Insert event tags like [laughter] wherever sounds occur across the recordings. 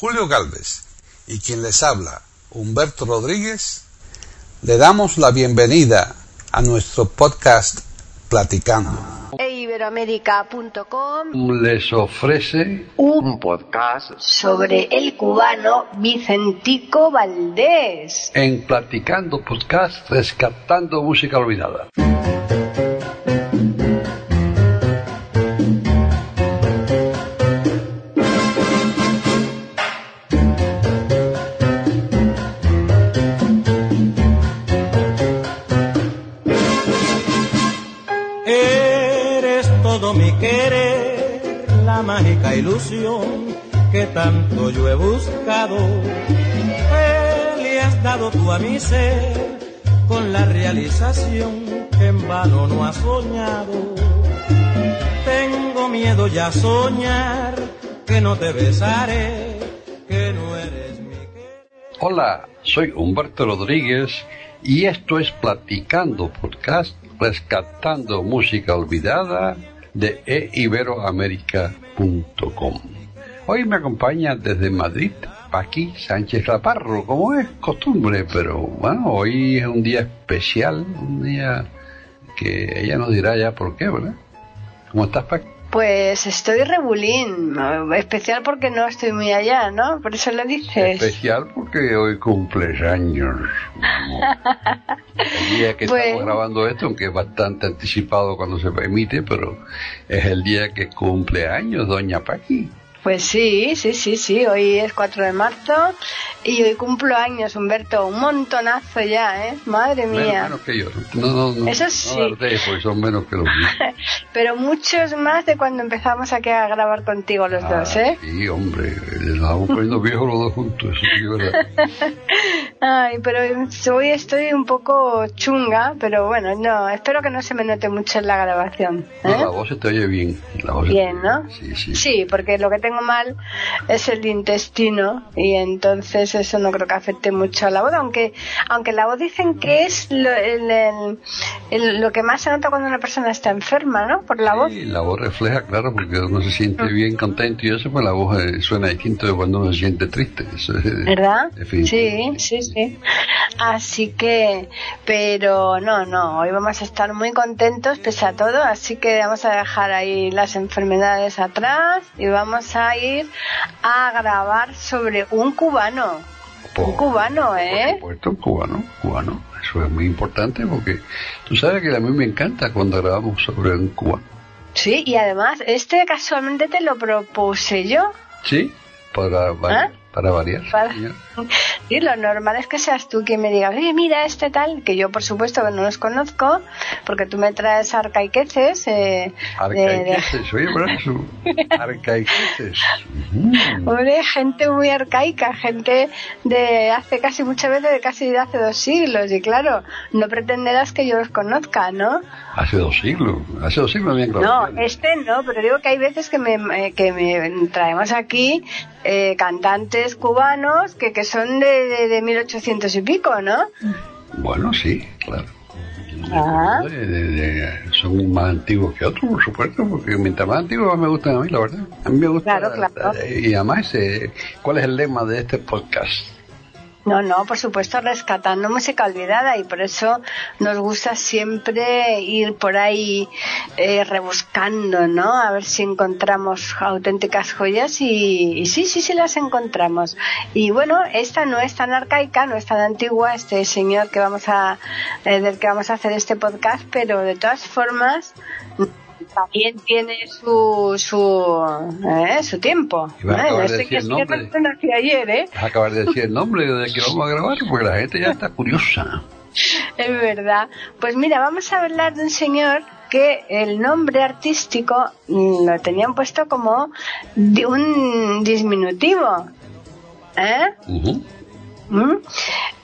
Julio Galvez y quien les habla, Humberto Rodríguez, le damos la bienvenida a nuestro podcast Platicando. Eiberoamérica.com les ofrece un podcast sobre el cubano Vicentico Valdés. en Platicando Podcast Rescatando Música Olvidada. Ilusión que tanto yo he buscado. Le has dado tú a mi ser con la realización que en vano no has soñado. Tengo miedo ya a soñar que no te besaré, que no eres mi querer. Hola, soy Humberto Rodríguez y esto es Platicando Podcast Rescatando Música Olvidada de eiberoamerica.com. Hoy me acompaña desde Madrid Paqui Sánchez Laparro, como es costumbre, pero bueno, hoy es un día especial, un día que ella nos dirá ya por qué, ¿verdad? ¿Cómo estás, Paqui? Pues estoy rebulín, especial porque no estoy muy allá, ¿no? Por eso lo dices. Especial porque hoy cumples años. El día que [laughs] Pues- estamos grabando esto, aunque es bastante anticipado cuando se emite, pero es el día que cumple años, doña Paqui. Pues sí, sí, sí, sí, hoy es 4 de marzo y hoy cumplo años, Humberto, un montonazo ya, ¿eh? Madre Menos, mía. menos que yo. No, no, no, Eso no sí. alardees, porque son menos que los míos. [laughs] Pero muchos más de cuando empezamos aquí a grabar contigo los dos, Ah, ¿eh? Sí, hombre, nos vamos poniendo viejos los dos juntos, eso sí verdad. [laughs] Ay, pero hoy estoy un poco chunga, pero bueno, no, espero que no se me note mucho en la grabación. No, ¿eh? la voz se te oye bien. La voz Bien, te ¿no? Sí, sí. Sí, porque lo que tengo mal es el intestino y entonces eso no creo que afecte mucho a la voz, aunque aunque la voz dicen que es lo, el- el- el- lo que más se nota cuando una persona está enferma, ¿no? Por la voz. Sí, la voz refleja, claro, porque uno se siente bien contento y eso, pues la voz eh, suena distinto de cuando uno se siente triste. Eso es ¿Verdad? Sí, sí, sí. Así que, pero no, no, hoy vamos a estar muy contentos pese a todo, así que vamos a dejar ahí las enfermedades atrás y vamos a ir a grabar sobre un cubano. Un cubano, ¿eh? Por supuesto, cubano, cubano. Eso es muy importante porque tú sabes que a mí me encanta cuando grabamos sobre un cubano. Sí, y además, este casualmente te lo propuse yo. ¿Sí? Para, variar, para variar. Para-. Sí, lo normal es que seas tú quien me digas, oye, mira este tal, que yo por supuesto que no los conozco, porque tú me traes arcaiqueces. Eh, de- de- Arcaiqueces, oye, eso. [laughs] Arcaiqueces. Mm. Hombre, gente muy arcaica, gente de hace casi muchas veces, de casi de hace dos siglos, y claro, no pretenderás que yo los conozca, ¿no? Hace dos siglos. Hace dos siglos habían No, este no, pero digo que hay veces que me, eh, que me traemos aquí eh, cantantes cubanos que, que son de, de, de 1800 y pico, ¿no? Bueno, sí, claro. Ah. De- son más antiguos que otros, por supuesto, porque mientras más antiguos más me gustan a mí, la verdad. A mí me gusta. Claro, claro. Y además, ¿cuál es el lema de este podcast? No, no, por supuesto, rescatando música olvidada y por eso nos gusta siempre ir por ahí eh, rebuscando, ¿no? A ver si encontramos auténticas joyas y, y sí, sí, sí las encontramos. Y bueno, esta no es tan arcaica, no es tan antigua, este señor que vamos a, eh, del que vamos a hacer este podcast, pero de todas formas también tiene su su eh, su tiempo. Iba a ¿eh? acabar de Este decir que el nombre. ayer, ¿eh? Vas a acabar de decir el nombre de que vamos a grabar, porque la gente ya está curiosa. [laughs] Es verdad. Pues mira, vamos a hablar de un señor que el nombre artístico mm, lo tenían puesto como un disminutivo. ¿Eh? Ujú. ¿Mm?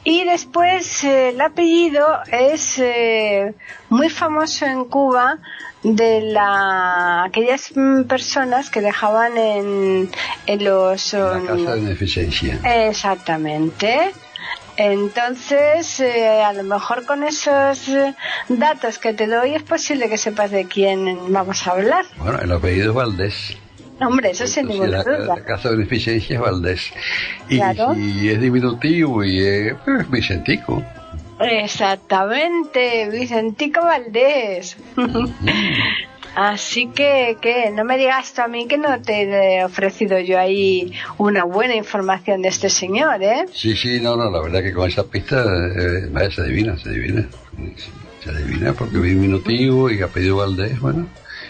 Y después eh, el apellido es eh, muy famoso en Cuba de la, aquellas mm, personas que dejaban en, en los... La um, casa de beneficencia. Exactamente. Entonces, eh, a lo mejor con esos eh, datos que te doy es posible que sepas de quién vamos a hablar. Bueno, el apellido es Valdés. Hombre, eso sin ninguna la, duda. La casa de beneficencia es Valdés. Y, y es diminutivo y es pues, Vicentico. Exactamente, Vicentico Valdés. [laughs] Así que, que no me digas tú a mí que no te he ofrecido yo ahí una buena información de este señor, ¿eh? Sí, sí, no, no, la verdad que con esa pista eh, se adivina, se adivina. Se adivina porque diminutivo y ha pedido Valdés, bueno,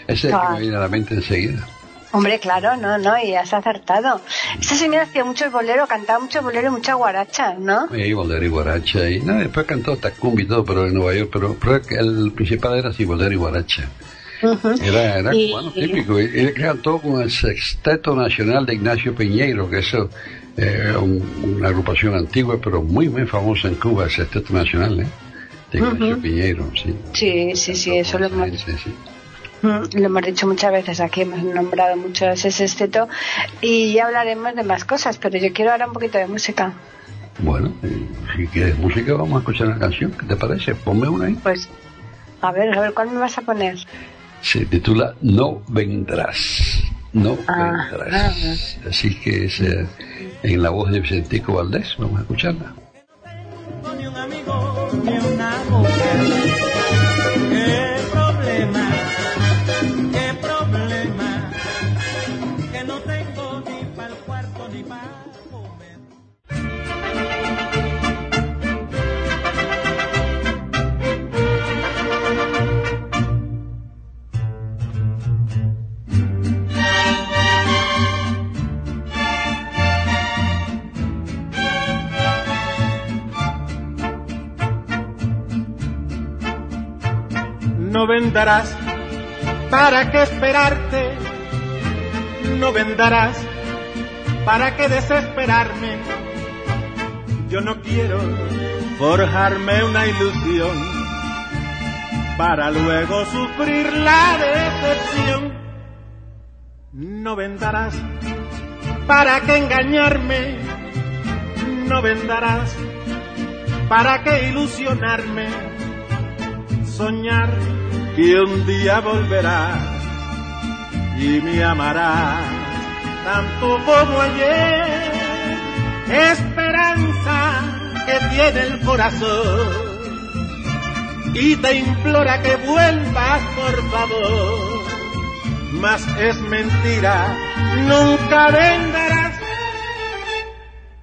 ese es el que me viene a la mente enseguida. Hombre, claro, no, no, y has acertado. Este señor hacía mucho bolero, cantaba mucho bolero y mucha guaracha, ¿no? Sí, bolero y guaracha, y no, después cantó Tacumbi y todo, pero en Nueva York, pero, pero el principal era así, bolero y guaracha. Era, era cubano típico. Él cantó con el Sexteto Nacional de Ignacio Piñeiro, que eso es eh, una agrupación antigua, pero muy, muy famosa en Cuba, el Sexteto Nacional, ¿eh? De Ignacio Piñeiro, sí. Sí, sí, sí, eso lo hemos, sí, sí. Lo hemos dicho muchas veces aquí, hemos nombrado mucho ese sexteto y ya hablaremos de más cosas, pero yo quiero ahora un poquito de música. Bueno, si quieres música, vamos a escuchar una canción. ¿Qué te parece? Ponme una ahí. Pues, a ver, a ver, ¿cuál me vas a poner? se titula No vendrás. No ah, vendrás. Ah, Así que es eh, en la voz de Vicentico Valdés. Vamos a escucharla. Ni un amigo, ni una mujer. No vendarás, ¿para qué esperarte? No vendarás, ¿para qué desesperarme? Yo no quiero forjarme una ilusión para luego sufrir la decepción. No vendarás, ¿para qué engañarme? No vendarás, ¿para qué ilusionarme? Soñar que un día volverás y me amarás tanto como ayer. Esperanza que tiene el corazón y te implora que vuelvas por favor. Mas es mentira, nunca venderás,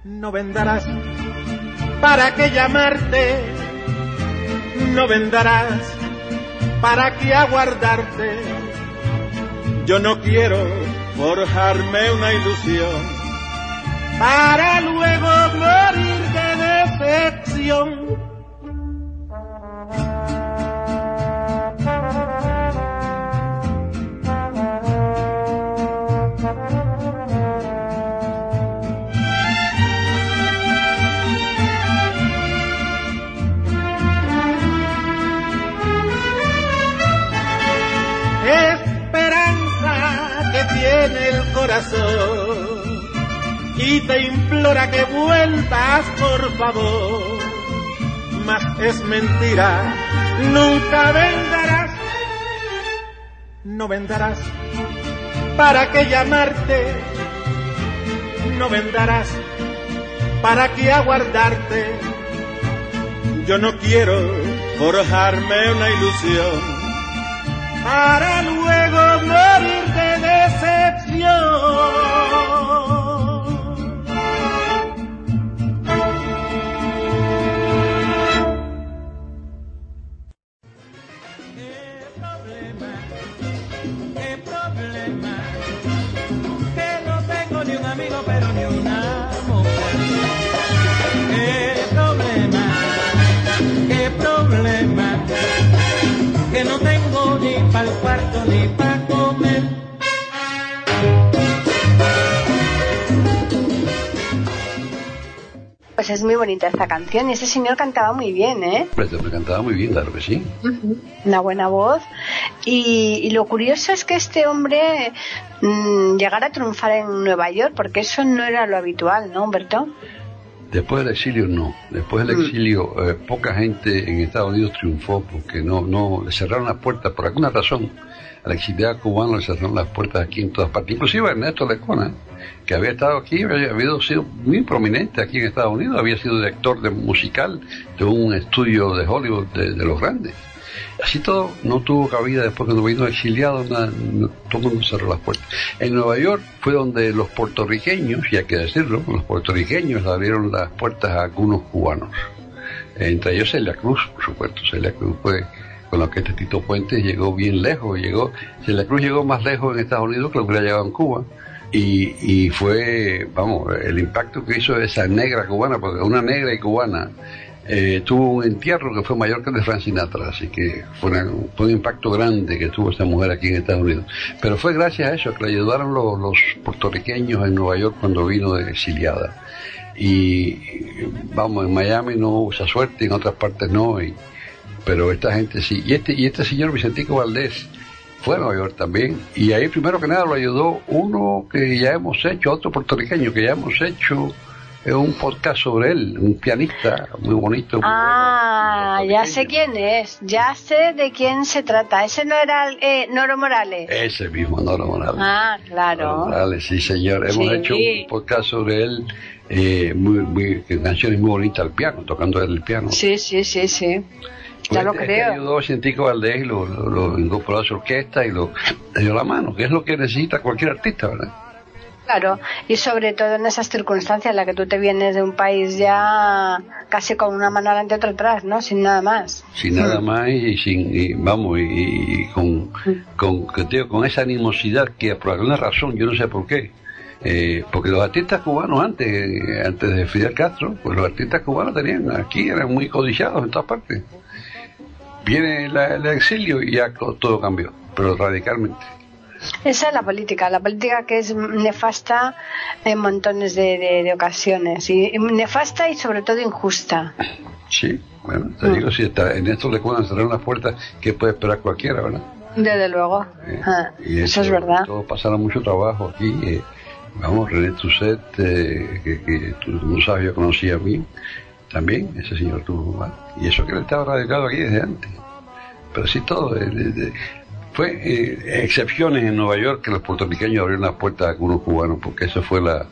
no venderás. ¿Para qué llamarte? No venderás ¿para qué aguardarte? Yo no quiero forjarme una ilusión para luego morir de decepción. Y te implora que vuelvas por favor. Mas es mentira, nunca venderás, no venderás. ¿Para qué llamarte? No venderás. ¿Para qué aguardarte? Yo no quiero forjarme una ilusión para luego morir de decepción. Pues es muy bonita esta canción y ese señor cantaba muy bien, ¿eh? Pues cantaba muy bien, claro que sí. Una buena voz. Y, lo curioso es que este hombre mm, llegara a triunfar en Nueva York, porque eso no era lo habitual, ¿no, Humberto? Después del exilio no. Después del mm. exilio eh, poca gente en Estados Unidos triunfó porque no no le cerraron las puertas por alguna razón al exiliado cubano le cerraron las puertas aquí en todas partes. Inclusive Ernesto Lecona, que había estado aquí, había, sido muy prominente aquí en Estados Unidos, había sido director de musical de un estudio de Hollywood de, los grandes. Así todo no tuvo cabida después cuando vino exiliado, todo el mundo cerró las puertas. En Nueva York fue donde los puertorriqueños, y hay que decirlo, los puertorriqueños abrieron las puertas a algunos cubanos. Entre ellos Celia Cruz, por supuesto. Celia Cruz fue con lo que este Tito Puente llegó bien lejos. Llegó, Celia Cruz llegó más lejos en Estados Unidos que lo que hubiera llegado en Cuba. Y, y, fue, vamos, el impacto que hizo esa negra cubana, porque una negra y cubana eh, tuvo un entierro que fue mayor que el de Frank Sinatra, así que fue, un impacto grande que tuvo esta mujer aquí en Estados Unidos. Pero fue gracias a eso que le ayudaron los, los puertorriqueños en Nueva York cuando vino de exiliada. Y vamos, en Miami no hubo esa suerte, en otras partes no, y, pero esta gente sí. Y este, y este señor Vicentico Valdés, fue a Nueva York también. Y ahí primero que nada lo ayudó uno que ya hemos hecho, otro puertorriqueño que ya hemos hecho un podcast sobre él, un pianista muy bonito. ah, ya sé quién es, ya sé de quién se trata. Ese no era eh, Noro Morales. Ese mismo Noro Morales. Ah, claro. Noro Morales, sí señor. Hemos hecho un podcast sobre él, eh, muy, muy, canciones muy bonitas al piano, tocando el piano. Sí, sí, sí, sí. Ya lo creo. ayudó a Científico Valdés y lo, lo, incorporó a su orquesta y lo dio la mano, que es lo que necesita cualquier artista, ¿verdad? Claro, y sobre todo en esas circunstancias en las que tú te vienes de un país ya casi con una mano adelante y otra atrás, ¿no? Sin nada más. Sin nada más y sin, vamos, y, con, con, con esa animosidad que por alguna razón, yo no sé por qué, eh, porque los artistas cubanos antes, antes de Fidel Castro, pues los artistas cubanos tenían aquí, eran muy codiciados en todas partes viene el exilio y ya todo cambió, pero radicalmente. Esa es la política, la política que es nefasta en montones de, ocasiones, y nefasta y sobre todo injusta. Sí, bueno, te digo, si está, en esto le pueden cerrar unas puertas que puede esperar cualquiera, ¿verdad? Desde luego, ah, eso, es verdad. Todo pasaron mucho trabajo aquí. Eh, vamos, René Tusset, eh, que, tú no sabes, yo conocí a mí, también, ese señor tuvo Y eso que él estaba radicado aquí desde antes. Pero sí todo. fue eh, excepciones en Nueva York que los puertorriqueños abrieron las puertas a algunos cubanos, porque eso fue la,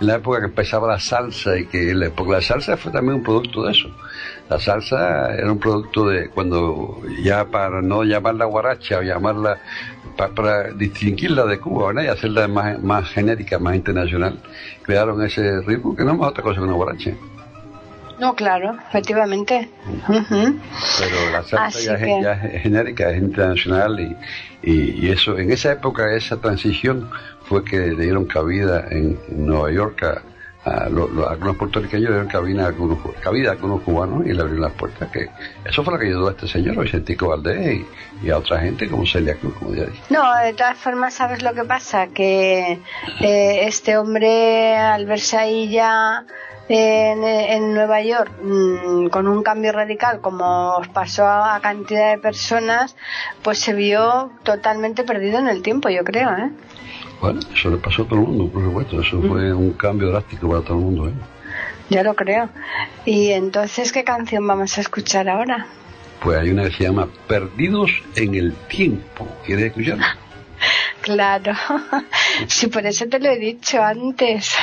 la época que empezaba la salsa y que la, porque la salsa fue también un producto de eso. La salsa era un producto de cuando ya para no llamarla guaracha o llamarla para, distinguirla de Cuba y hacerla más, más genérica, más internacional, crearon ese ritmo que no es otra cosa que una guaracha. No, claro, efectivamente. Pero la salsa ya, es, genérica, es internacional y, y, eso, en esa época, esa transición fue que le dieron cabida en, Nueva York a, algunos puertorriqueños le dieron cabida a algunos, cabida a algunos cubanos y le abrieron las puertas. que Eso fue lo que ayudó a este señor, Vicentico Valdés, y, a otra gente como Celia Cruz, como ya dije. No, de todas formas, ¿sabes lo que pasa? Que eh, este hombre, al verse ahí ya en, Nueva York mm, con un cambio radical como pasó a cantidad de personas, pues se vio totalmente perdido en el tiempo, yo creo. ¿eh? Bueno, eso le pasó a todo el mundo, por supuesto. Eso fue un cambio drástico para todo el mundo. ¿eh? Ya lo creo. ¿Y entonces qué canción vamos a escuchar ahora? Pues hay una que se llama Perdidos en el Tiempo. ¿Quieres escucharla? [laughs] Claro, [laughs] sí, por eso te lo he dicho antes.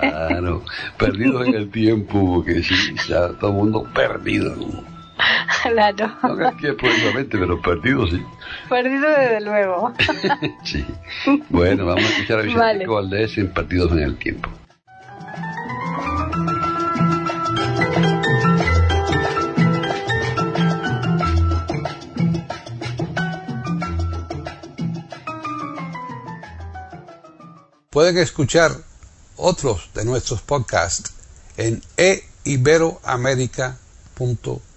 Claro, [laughs] perdido en el tiempo, porque sí, ya todo el mundo perdido. [laughs] Claro. No que precisamente, pero perdido sí. Perdido desde luego. [laughs] sí. Bueno, vamos a escuchar a Vicente vale. Valdés en Perdidos en el Tiempo. Pueden escuchar otros de nuestros podcasts en eiberoamerica.com.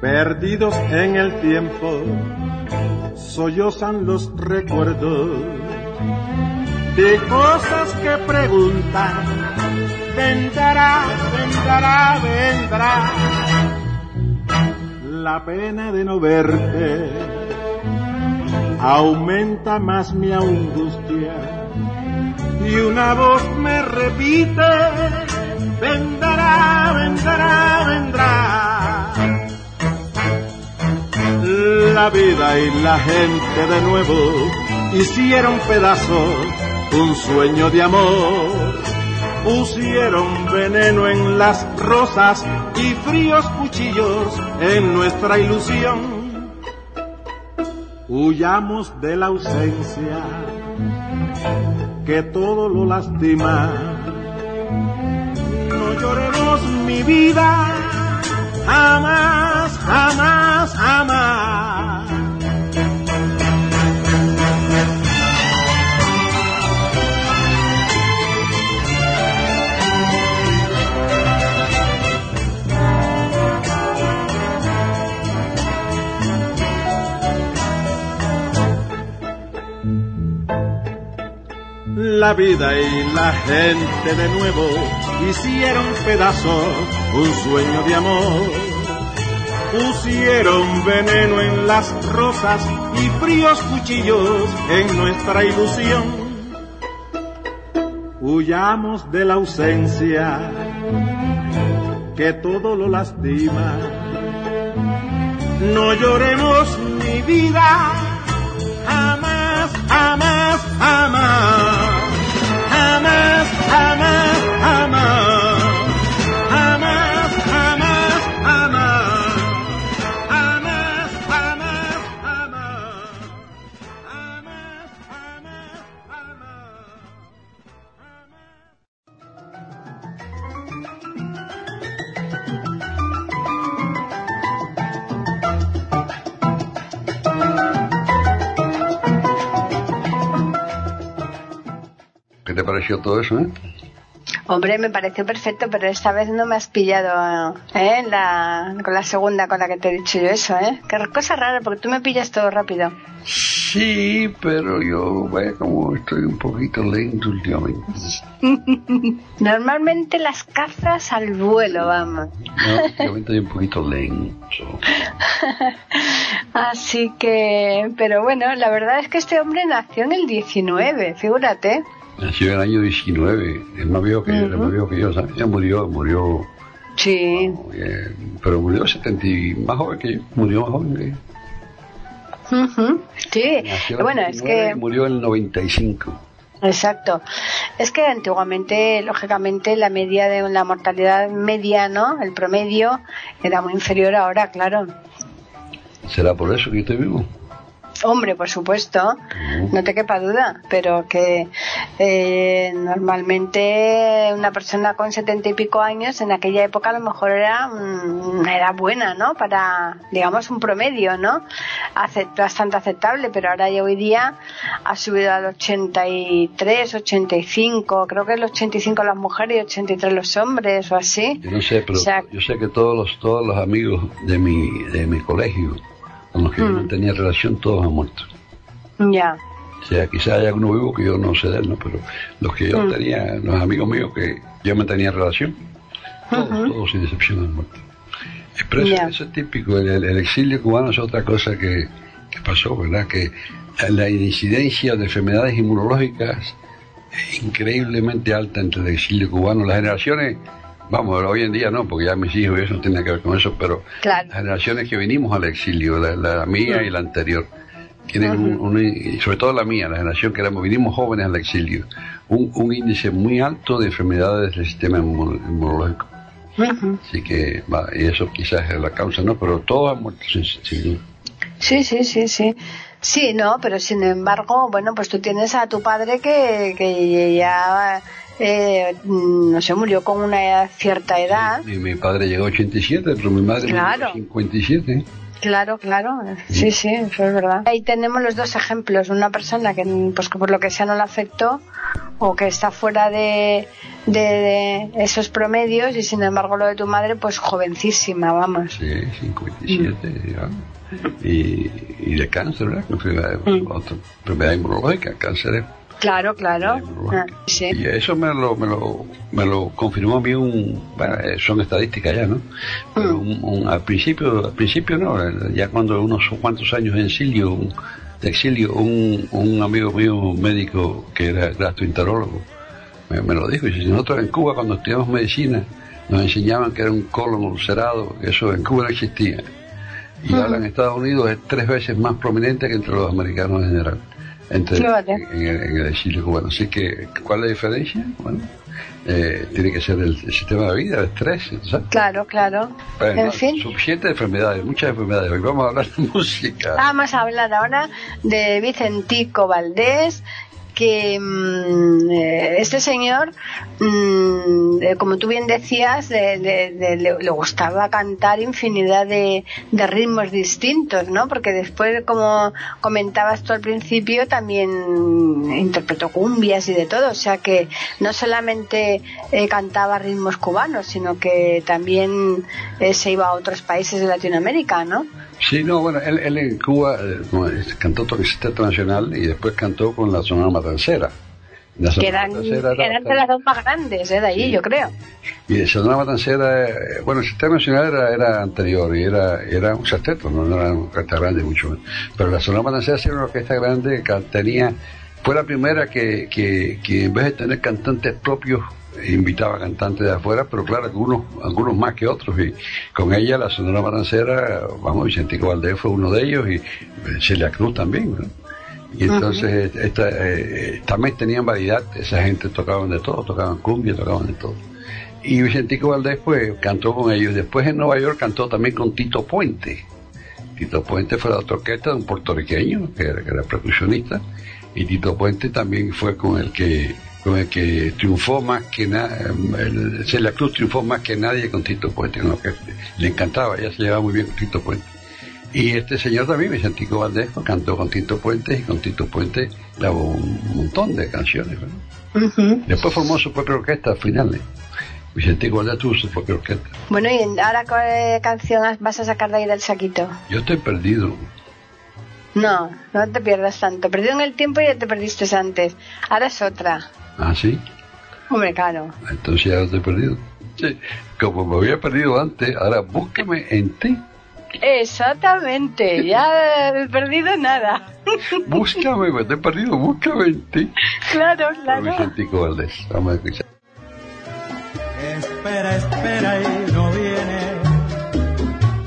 perdidos en el tiempo, sollozan los recuerdos de cosas que preguntar. Vendrá, vendrá, vendrá. La pena de no verte aumenta más mi angustia. Y una voz me repite, vendrá, vendrá, vendrá. La vida y la gente de nuevo hicieron pedazos un sueño de amor. Pusieron veneno en las rosas y fríos cuchillos en nuestra ilusión. Huyamos de la ausencia que todo lo lastima. No lloremos mi vida, jamás, jamás, jamás. La vida y la gente de nuevo hicieron pedazos un sueño de amor. Pusieron veneno en las rosas y fríos cuchillos en nuestra ilusión. Huyamos de la ausencia que todo lo lastima. No lloremos mi vida, jamás, jamás, jamás. Pareció todo eso, eh? Hombre, me pareció perfecto, pero esta vez no me has pillado ¿eh? La- con la segunda con la que te he dicho yo eso, ¿eh? Qué cosa rara, porque tú me pillas todo rápido. Sí, pero yo, bueno, como estoy un poquito lento últimamente. [laughs] Normalmente las cazas al vuelo, vamos. No, últimamente estoy un poquito lento. [laughs] Así que, pero bueno, la verdad es que este hombre nació en el 19, figúrate. Nació en el año 19, es más viejo que yo, es más viejo que yo, ¿sabes? Ya murió, murió, Sí. eh, pero murió 70 y más joven que yo, murió más joven que yo. Ujú, Sí, Nació en bueno, es 19 que... Murió en el 95. Exacto. Es que antiguamente, lógicamente, la media de la mortalidad media, ¿no? El promedio era muy inferior ahora, claro. ¿Será por eso que yo estoy vivo? Hombre, por supuesto, no te quepa duda, pero que eh, normalmente una persona con setenta y pico años en aquella época a lo mejor era mm, una edad buena, ¿no? Para, digamos, un promedio, ¿no? Acep- bastante aceptable, pero ahora ya hoy día ha subido al 83, 85, creo que el 85 las mujeres y 83 los hombres o así. Yo no sé, pero O sea- yo sé que todos los, todos los amigos de mi, de mi colegio con los que yo no Mm. tenía relación, todos han muerto. Ya. O sea, quizás haya alguno vivo que yo no sé de él, ¿no? Pero los que yo Mm. tenía, los amigos míos que yo me tenía relación, todos, todos sin excepción han muerto. Pero eso, es típico, el exilio cubano es otra cosa que, que pasó, ¿verdad? Que la incidencia de enfermedades inmunológicas es increíblemente alta entre el exilio cubano. Las generaciones, vamos, hoy en día no, porque ya mis hijos y eso no tienen que ver con eso, pero Claro. las generaciones que vinimos al exilio, la, la mía y la anterior, tienen un, un- y sobre todo la mía, la generación que éramos, vinimos jóvenes al exilio, un, un índice muy alto de enfermedades del sistema inmun- inmunológico. Así que, va, y eso quizás es la causa, ¿no? Pero todos han muerto sin, sin. Sí, sí, sí, sí. Sí, no, pero sin embargo, bueno, pues tú tienes a tu padre que, que ya, eh, no sé, murió con una cierta edad. Mi, mi padre llegó a 87, pero mi madre Claro. murió a 57. Claro, claro, sí, sí, eso es verdad. Ahí tenemos los dos ejemplos, una persona que, pues, que por lo que sea no le afectó o que está fuera de, de, de esos promedios y sin embargo lo de tu madre, pues jovencísima, vamos. Sí, 57, ya. Y, y de cáncer, ¿verdad? Mm. Otra enfermedad inmunológica, cáncer Claro, claro. Ah, sí. Y eso me lo, me lo, me lo confirmó a mí un, bueno, eh, son estadísticas ya, ¿no? Pero Mm. un, un- al principio, al principio no, eh, ya cuando unos cuantos años en exilio, un- de exilio, un, un amigo mío, un médico que era gastroenterólogo, me, me lo dijo, y dice, nosotros en Cuba cuando estudiamos medicina nos enseñaban que era un colon ulcerado, que eso en Cuba no existía. Y ahora en Estados Unidos es tres veces más prominente que entre los americanos en general, entre, Fíjate. en, el, en el exilio cubano. Así que, ¿cuál es la diferencia? Bueno, eh, tiene que ser el, el sistema de vida, el estrés, ¿sabes? Claro, claro. Bueno, en fin. Suficientes enfermedades, muchas enfermedades. Hoy vamos a hablar de [laughs] música. Vamos a hablar ahora de Vicentico Valdés, que mm, eh, este señor, mm, eh, como tú bien decías, de- le, gustaba cantar infinidad de, ritmos distintos, ¿no? Porque después, como comentabas tú al principio, también interpretó cumbias y de todo, o sea que no solamente eh, cantaba ritmos cubanos, sino que también se iba a otros países de Latinoamérica, ¿no? Sí, no, bueno, él, él en Cuba eh, cantó Toquecita Nacional y después cantó con la Sonora Matancera. La que eran, Matancera era eran de las dos más grandes ¿eh? de Sí. yo creo. Y el Sonora Matancera, eh, bueno, el Sistema Nacional era, era anterior y era, era un sexteto, no, no era una orquesta grande mucho menos. Pero la Sonora Matancera era una orquesta grande que tenía, fue la primera que, que, que en vez de tener cantantes propios, invitaba cantantes de afuera, pero claro, algunos, algunos más que otros. Y con ella, la Sonora Matancera, vamos, Vicentico Valdés fue uno de ellos y eh, Celia Cruz también, ¿no? Y entonces esta, eh, también tenían variedad, esa gente tocaban de todo, tocaban cumbia, tocaban de todo. Y Vicentico Valdés pues cantó con ellos. Después en Nueva York cantó también con Tito Puente. Tito Puente fue la otra orquesta de un puertorriqueño que era, que era percusionista. Y Tito Puente también fue con el que que triunfó más que nada. Celia Cruz triunfó más que nadie con Tito Puente. con la orquesta. Le encantaba, ella se llevaba muy bien con Tito Puente. Y este señor también, Vicentico Valdés, cantó con Tito Puente y con Tito Puente grabó un montón de canciones. ¿verdad? Después formó su propia orquesta al final. ¿eh? Vicentico Valdés tuvo su propia orquesta. Bueno, y ahora qué canción vas a sacar de ahí del saquito. Yo estoy perdido. No, no te pierdas tanto. Perdido en el tiempo y ya te perdiste antes. Ahora es otra. Ah, sí. Hombre, claro. Entonces ya estoy perdido. Sí. Como me había perdido antes, ahora búscame en ti. Exactamente, ya he perdido nada. [laughs] Búscame, me estoy perdido, búscame en ti. claro, claro. Vicentico Valdés. Vamos a escuchar. Espera, espera y no viene.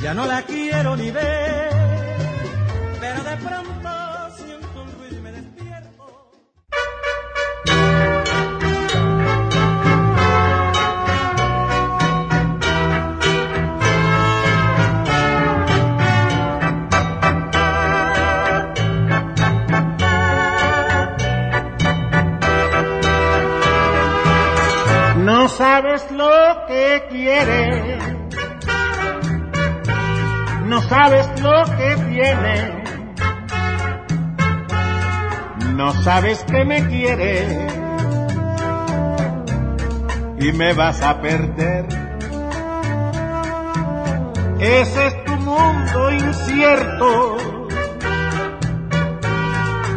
Ya no la quiero ni ver. Pero de pronto sabes lo que quieres, no sabes lo que viene, no sabes que me quieres y me vas a perder. Ese es tu mundo incierto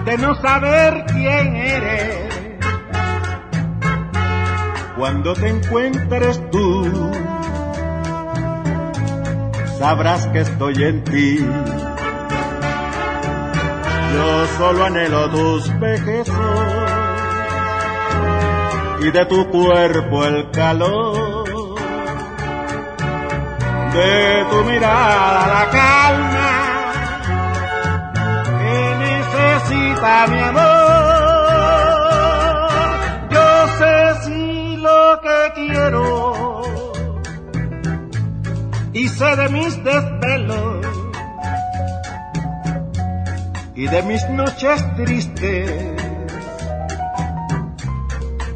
de no saber quién eres cuando te encuentres tú, sabrás que estoy en ti. Yo solo anhelo tus besos y de tu cuerpo el calor, de tu mirada la calma que necesita mi amor. Quiero y sé de mis desvelos y de mis noches tristes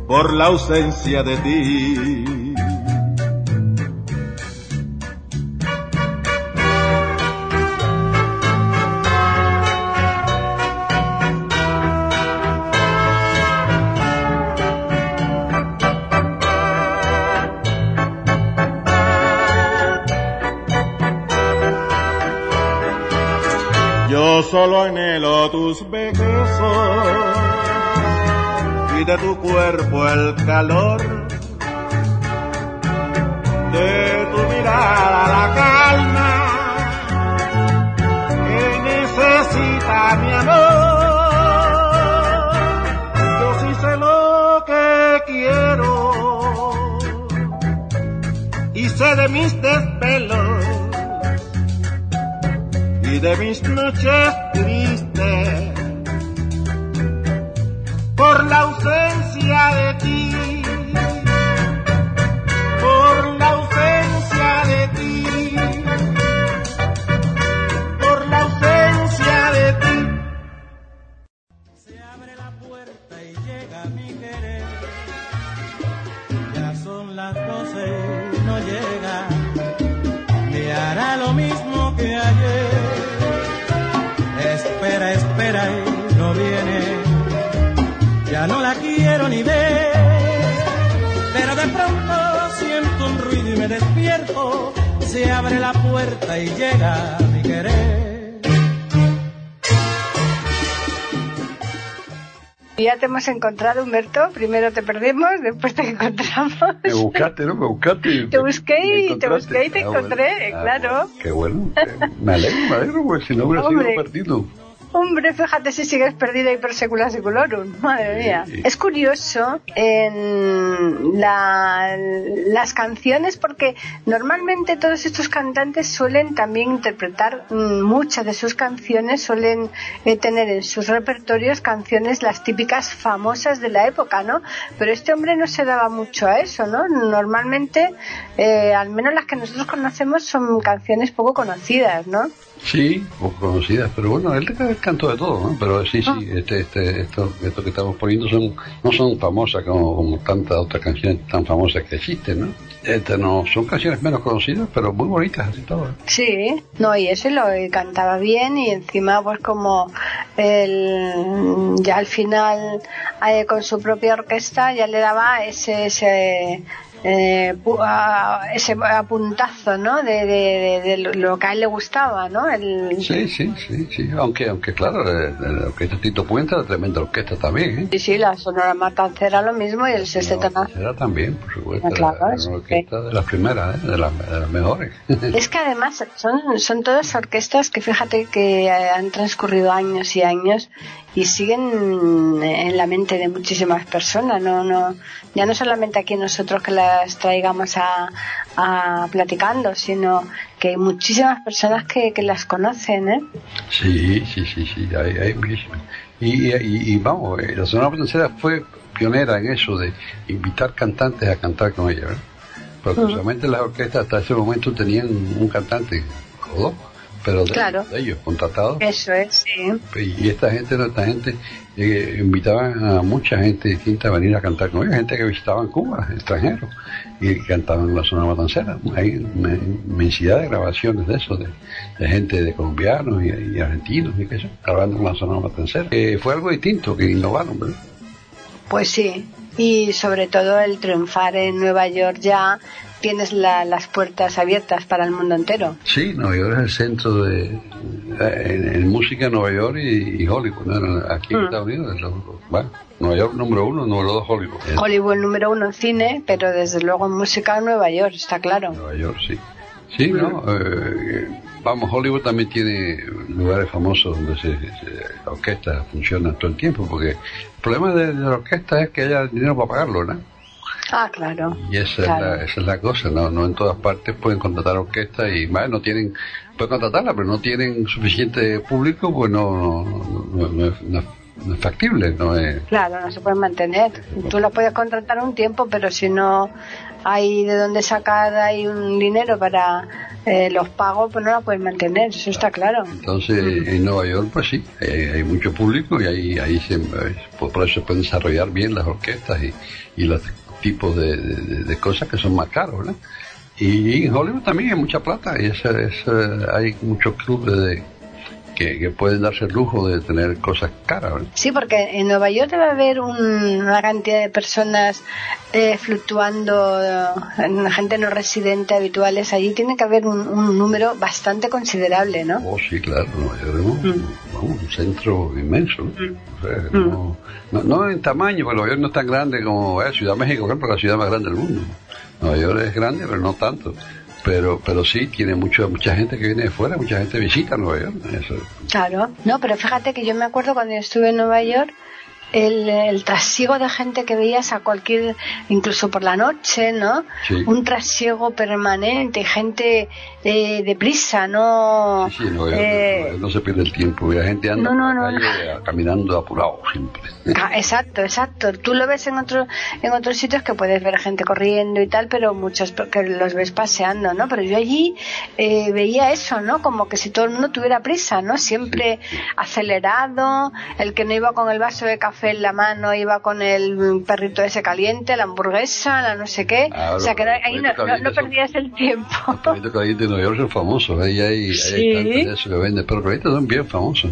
por la ausencia de ti. Solo anhelo tus besos y de tu cuerpo el calor, de tu mirada la calma que necesita mi amor. Yo sí sé lo que quiero y sé de mis desvelos de mis noches tristes por la ausencia de ti, Se abre la puerta y llega mi querer. Ya te hemos encontrado, Humberto. Primero te perdimos, después te [laughs] encontramos. Me buscaste, ¿no? Me buscaste. Te busqué y te busqué y te Ah, bueno. encontré, Ah, claro. bueno. Qué bueno. Me alegro, me alegro, porque si no hubiera Hombre. sido perdido. Hombre, fíjate si sigues perdida y per secula seculorum. Madre mía. Es curioso en la- las canciones porque normalmente todos estos cantantes suelen también interpretar mm, muchas de sus canciones, suelen eh, tener en sus repertorios canciones las típicas famosas de la época, ¿no? Pero este hombre no se daba mucho a eso, ¿no? Normalmente, eh, al menos las que nosotros conocemos son canciones poco conocidas, ¿no? Sí, poco conocidas, pero bueno, él cantó de todo, ¿no? Pero sí, Ah. sí, este, este, esto, esto que estamos poniendo son, no son famosas como, como tantas otras canciones tan famosas que existen, ¿no? Este, no, son canciones menos conocidas, pero muy bonitas, así todas. Sí, no, y eso y lo y cantaba bien y encima pues como el, ya al final eh, con su propia orquesta ya le daba ese, ese, eh, a- ese apuntazo, ¿no? De, de, de- lo que a él le gustaba, ¿no? El, Sí, sí, sí, sí, aunque, aunque claro, eh, la orquesta Tito Puente era tremenda orquesta también, ¿eh? Sí, sí, la Sonora Matancera lo mismo y el Sexteto Nacional. también, por supuesto, Ah, claro, una orquesta de las primeras, ¿eh? de, las, de las mejores. [laughs] Es que además son, son todas orquestas que fíjate que eh, han transcurrido años y años y siguen en la mente de muchísimas personas, no, no, ya no solamente aquí nosotros que las traigamos a, a platicando, sino que hay muchísimas personas que, que las conocen, ¿eh? Sí, sí, sí, sí, hay, hay muchísimas. Y, y, y vamos, eh, la Sonora Matancera fue pionera en eso de invitar cantantes a cantar con ella, ¿verdad? Porque Ujú. solamente las orquestas hasta ese momento tenían un cantante o dos, pero de, Claro. de ellos, contratados. Eso es, sí. Y esta gente, esta gente eh, invitaban a mucha gente distinta a venir a cantar con ellos, gente que visitaban Cuba, extranjeros, y cantaban la zona matancera. Hay una inmensidad de grabaciones de eso, de, de gente de colombianos y, y argentinos y qué sé, grabando en la zona matancera. Eh, fue algo distinto que innovaron, ¿verdad? Pues sí, y sobre todo el triunfar en Nueva York ya tienes la- las puertas abiertas para el mundo entero. Sí, Nueva York es el centro de en, en música Nueva York y, y Hollywood. ¿no? Aquí en Mm. Estados Unidos, bueno, Nueva York número uno, número dos Hollywood. Eh, Hollywood número uno en cine, pero desde luego en música Nueva York, está claro. Nueva York, sí. Sí, ¿no? Eh, vamos, Hollywood también tiene lugares famosos donde se, se- la orquesta funciona todo el tiempo, porque el problema de, de la orquesta es que haya dinero para pagarlo, ¿no? Ah, claro. Y esa, Claro. es, la, esa es la cosa, ¿no? No en todas partes pueden contratar orquestas y, bueno, no tienen, pueden contratarla, pero no tienen suficiente público, pues no, no, no, no es, no es- factible, no es... Claro, no se puede mantener. Tú la puedes contratar un tiempo, pero si no hay de dónde sacar ahí un dinero para eh, los pagos, pues no la puedes mantener, eso está claro. Entonces, en Nueva York, pues sí, eh, hay mucho público y ahí, ahí se, eh, por, eso se pueden desarrollar bien las orquestas y, y los tipos de, cosas que son más caros, ¿verdad? Y en Hollywood también hay mucha plata y ese- ese- hay muchos clubes de, que, pueden darse el lujo de tener cosas caras. Sí, porque en Nueva York debe haber una cantidad de personas eh, fluctuando, gente no residente habituales. Allí tiene que haber un, número bastante considerable, ¿no? Oh, sí, claro. Mm. un centro inmenso. Mm. Mm. ¿no? no, en tamaño, porque Nueva York no es tan grande como eh, Ciudad México, por ejemplo, la ciudad más grande del mundo. Nueva York es grande, pero no tanto pero pero sí tiene mucho, mucha gente que viene de fuera, mucha gente visita Nueva York. Claro, no, pero fíjate que yo me acuerdo cuando estuve en Nueva York, el, el, trasiego de gente que veías a cualquier, incluso por la noche, ¿no? Un trasiego permanente, gente eh, deprisa, ¿no? Sí, no, eh, no, se pierde el tiempo, la gente anda caminando apurado siempre. Exacto, exacto. Tú lo ves en, otro, en otros sitios que puedes ver gente corriendo y tal, pero muchos que los ves paseando, ¿no? Pero yo allí eh, veía eso, ¿no? Como que si todo el mundo tuviera prisa, ¿no? Siempre acelerado, el que no iba con el vaso de café en la mano, iba con el perrito ese caliente, la hamburguesa, la no sé qué. o sea que ahí no, no, perdías el tiempo. Los perritos calientes de Nueva York son famosos, ahí hay, sí. hay de eso que venden, pero los perritos son bien famosos.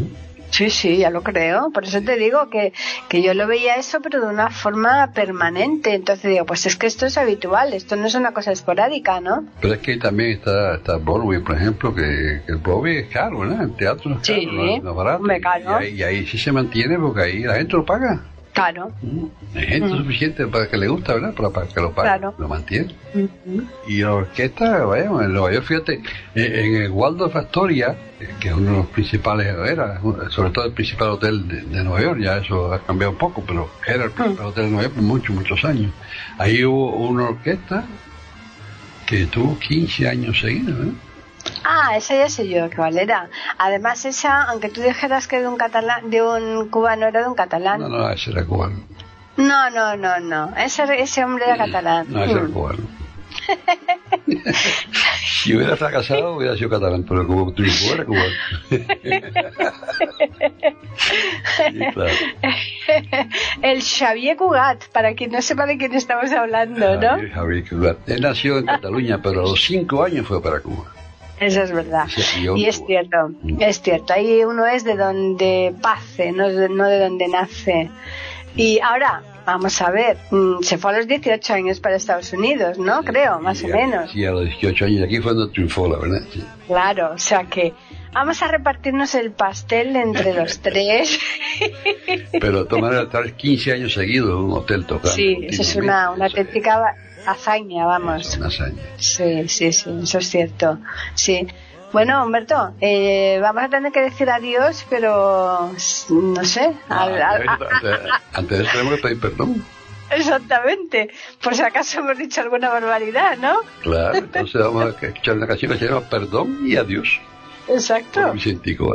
Sí, sí, ya lo creo. Por eso te digo que, que yo lo veía eso, pero de una forma permanente. Entonces digo, pues es que esto es habitual, esto no es una cosa esporádica, ¿no? Pero es que también está, está Broadway, por ejemplo, que, el Broadway es caro, ¿no? El teatro es caro, sí, no, es barato. Caro. Y, ahí, y ahí sí se mantiene porque ahí la gente lo paga. Claro. Gente mm. suficiente para que le gusta, ¿verdad? Para, que lo pague, lo mantiene. Y la orquesta, vaya, en Nueva York, fíjate, en el Waldorf Astoria, que es uno de los principales, era sobre todo el principal hotel de, Nueva York, ya eso ha cambiado un poco, pero era el principal mm. hotel de Nueva York por muchos, muchos años. Ahí hubo una orquesta que tuvo 15 años seguidos, ¿verdad? Ah, esa ya sé yo, que valera. Además, esa, aunque tú dijeras que de un catalán, de un cubano era de un catalán. No, no, ese era cubano. No, no, no, no. Ese, ese hombre era catalán. No, ese era mm. cubano. [laughs] si hubiera fracasado, hubiera sido catalán, pero el cubano era cubano. El Xavier Cugat, para quien no sepa de quién estamos hablando, ¿no? Xavier Cugat. Él nació en Cataluña, pero a los cinco años fue para Cuba. Eso es verdad. y es cierto, es cierto. Ahí uno es de donde pase, no de, no de donde nace. Y ahora, vamos a ver, mm, se fue a los 18 años para Estados Unidos, ¿no? Creo, más o menos. Sí, a los 18 años. Aquí fue donde triunfó, la verdad. Claro, o sea que vamos a repartirnos el pastel entre los [laughs] tres. Pero tomar estar 15 años seguidos en un hotel tocando. Sí, eso es una, una auténtica hazaña, vamos. Una hazaña. Sí, sí, sí, eso es cierto. Sí. Bueno, Humberto, eh, vamos a tener que decir adiós, pero no sé. antes, de eso tenemos que pedir perdón. Exactamente, por si acaso hemos dicho alguna barbaridad, ¿no? Claro, entonces vamos a escuchar una canción que se llama Perdón y Adiós. Exacto. Por Vicentico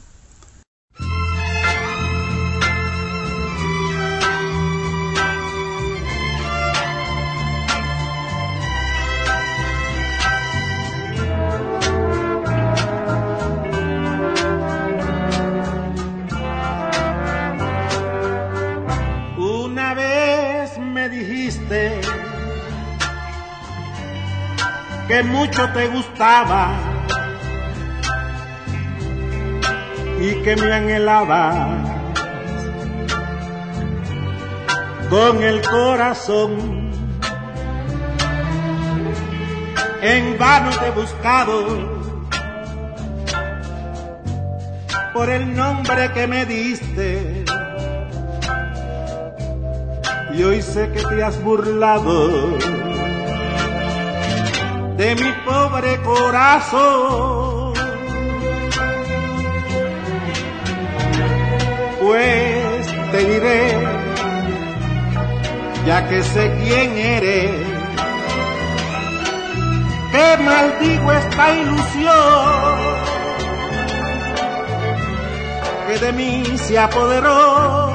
que mucho te gustaba y que me anhelaba con el corazón. En vano te he buscado por el nombre que me diste. Y hoy sé que te has burlado de mi pobre corazón. Pues te diré, ya que sé quién eres, que maldigo esta ilusión que de mí se apoderó.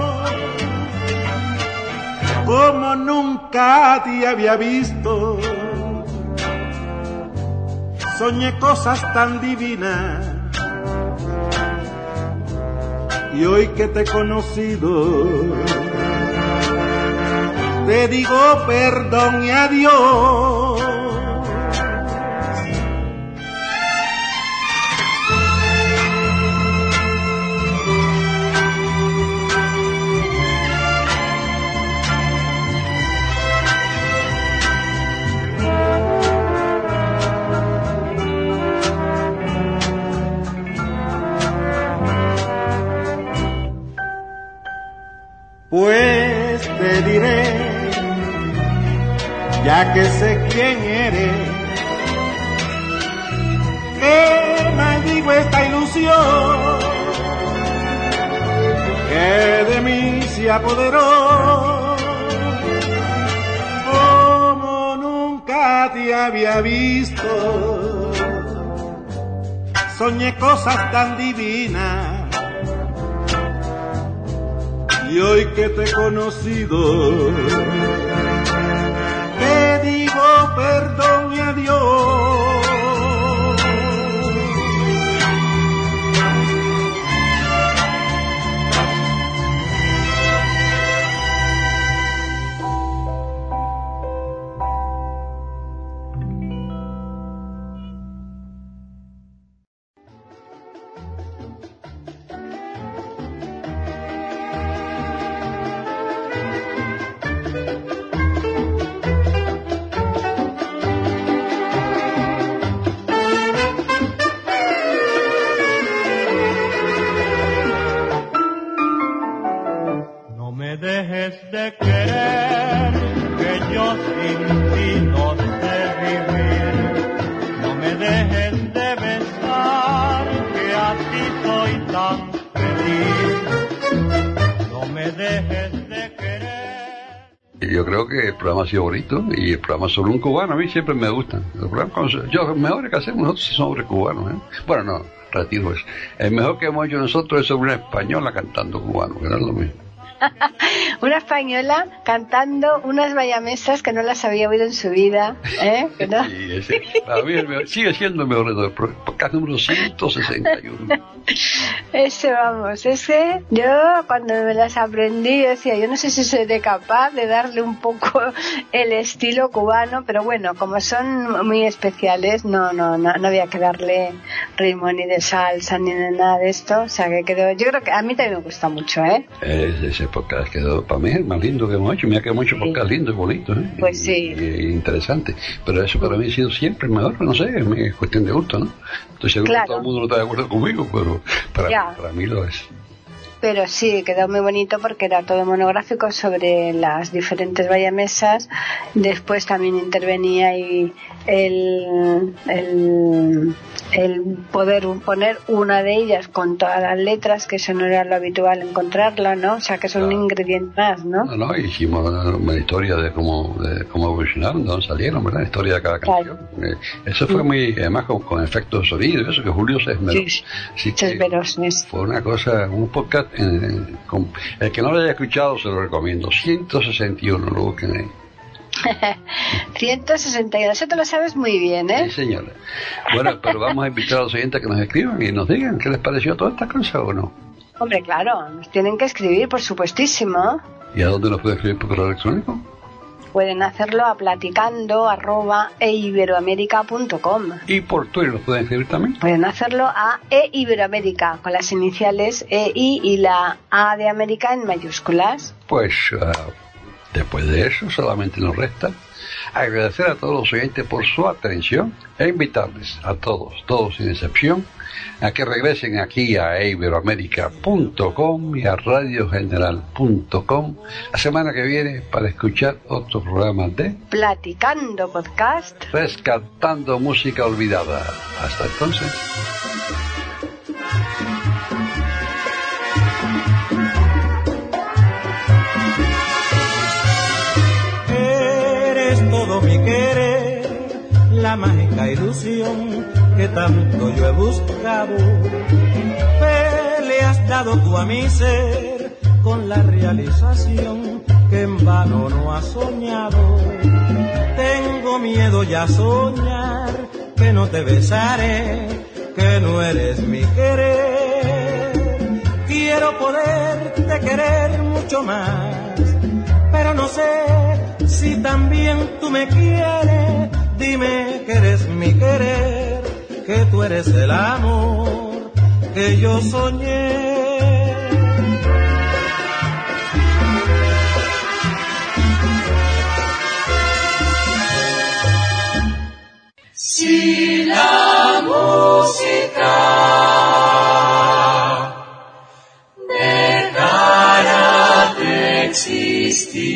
como nunca te había visto. Soñé cosas tan divinas y hoy que te he conocido, te digo perdón y adiós. Ya que sé quién eres, que maldigo esta ilusión que de mí se apoderó. Como nunca te había visto, soñé cosas tan divinas. Y hoy que te he conocido, digo perdón y adiós. Bonito y el programa sobre un cubano a mí siempre me gustan. Los programas yo, los mejores que hacemos nosotros sobre cubanos. ¿eh? Bueno, no, retiro eso. El mejor que hemos hecho nosotros es sobre una española cantando cubano, que no lo mismo. [laughs] Una española cantando unas bayamesas que no las había oído en su vida. ¿eh? [laughs] No- Y ese, para mí sigue siendo pro- Podcast número 161. Ese vamos, ese yo cuando me las aprendí yo decía, yo no sé si seré capaz de darle un poco [laughs] el estilo cubano, pero bueno, como son muy especiales, no, no, no, no había que darle ritmo ni de salsa ni de nada de esto, o sea que quedó, yo creo que a mí también me gusta mucho, ¿eh? Es- ese podcast quedó para mí el más lindo que hemos hecho. Mira que hemos hecho podcast lindo y bonito. ¿eh? Pues sí. Y, y interesante. Pero eso para mí ha sido siempre el mejor. No sé, es cuestión de gusto, ¿no? Estoy seguro Claro. que todo el mundo no está de acuerdo conmigo, pero para, Ya. para mí lo es. Pero sí, quedó muy bonito porque era todo monográfico sobre las diferentes vallamesas. Después también intervenía ahí el, el, el poder poner una de ellas con todas las letras, que eso no era lo habitual encontrarla, ¿no? O sea, que es un Claro. ingrediente más, ¿no? No, no, hicimos una historia de cómo, de cómo evolucionaron, de dónde salieron, ¿verdad? La historia de cada canción. Eh, eso fue muy, además con, con efectos de sonido, eso que Julio se esmeró. Sí, Así que Chesperos, es. fue una cosa, un podcast, eh, con- el que no lo haya escuchado se lo recomiendo. 161, lo busquen ahí. [laughs] 161, eso te lo sabes muy bien, Sí, ¿eh? señora. Bueno, pero vamos a invitar a los oyentes a que nos escriban y nos digan qué les pareció toda esta cosa o no. Hombre, claro, nos tienen que escribir, por supuestísimo. ¿Y a dónde nos pueden escribir por correo electrónico? Pueden hacerlo a platicando arroba eiberoamerica.com. Y por Twitter nos pueden escribir también. Pueden hacerlo a eiberoamérica con las iniciales EI y la A de América en mayúsculas. Pues ah, después de eso solamente nos resta agradecer a todos los oyentes por su atención e invitarles a todos, todos sin excepción, a que regresen aquí a iberoamérica.com y a radiogeneral.com la semana que viene para escuchar otro programa de Platicando podcast. Rescatando Música Olvidada. Hasta entonces. Querer, la mágica ilusión que tanto yo he buscado. Fe le has dado tú a mi ser con la realización que en vano no has soñado. Tengo miedo ya a soñar que no te besaré, que no eres mi querer. Quiero poderte querer mucho más, pero no sé si también tú me quieres. Dime que eres mi querer, que tú eres el amor que yo soñé. Si la música dejara de existir,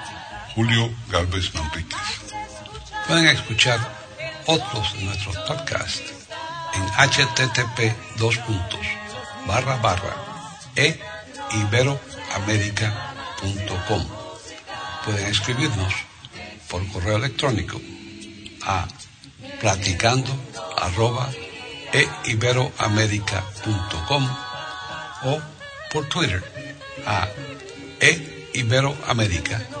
Julio Galvez Manríquez. Pueden escuchar otros de nuestros podcasts en http dos barra barra e. Pueden escribirnos por correo electrónico a platicando arroba e o por Twitter a e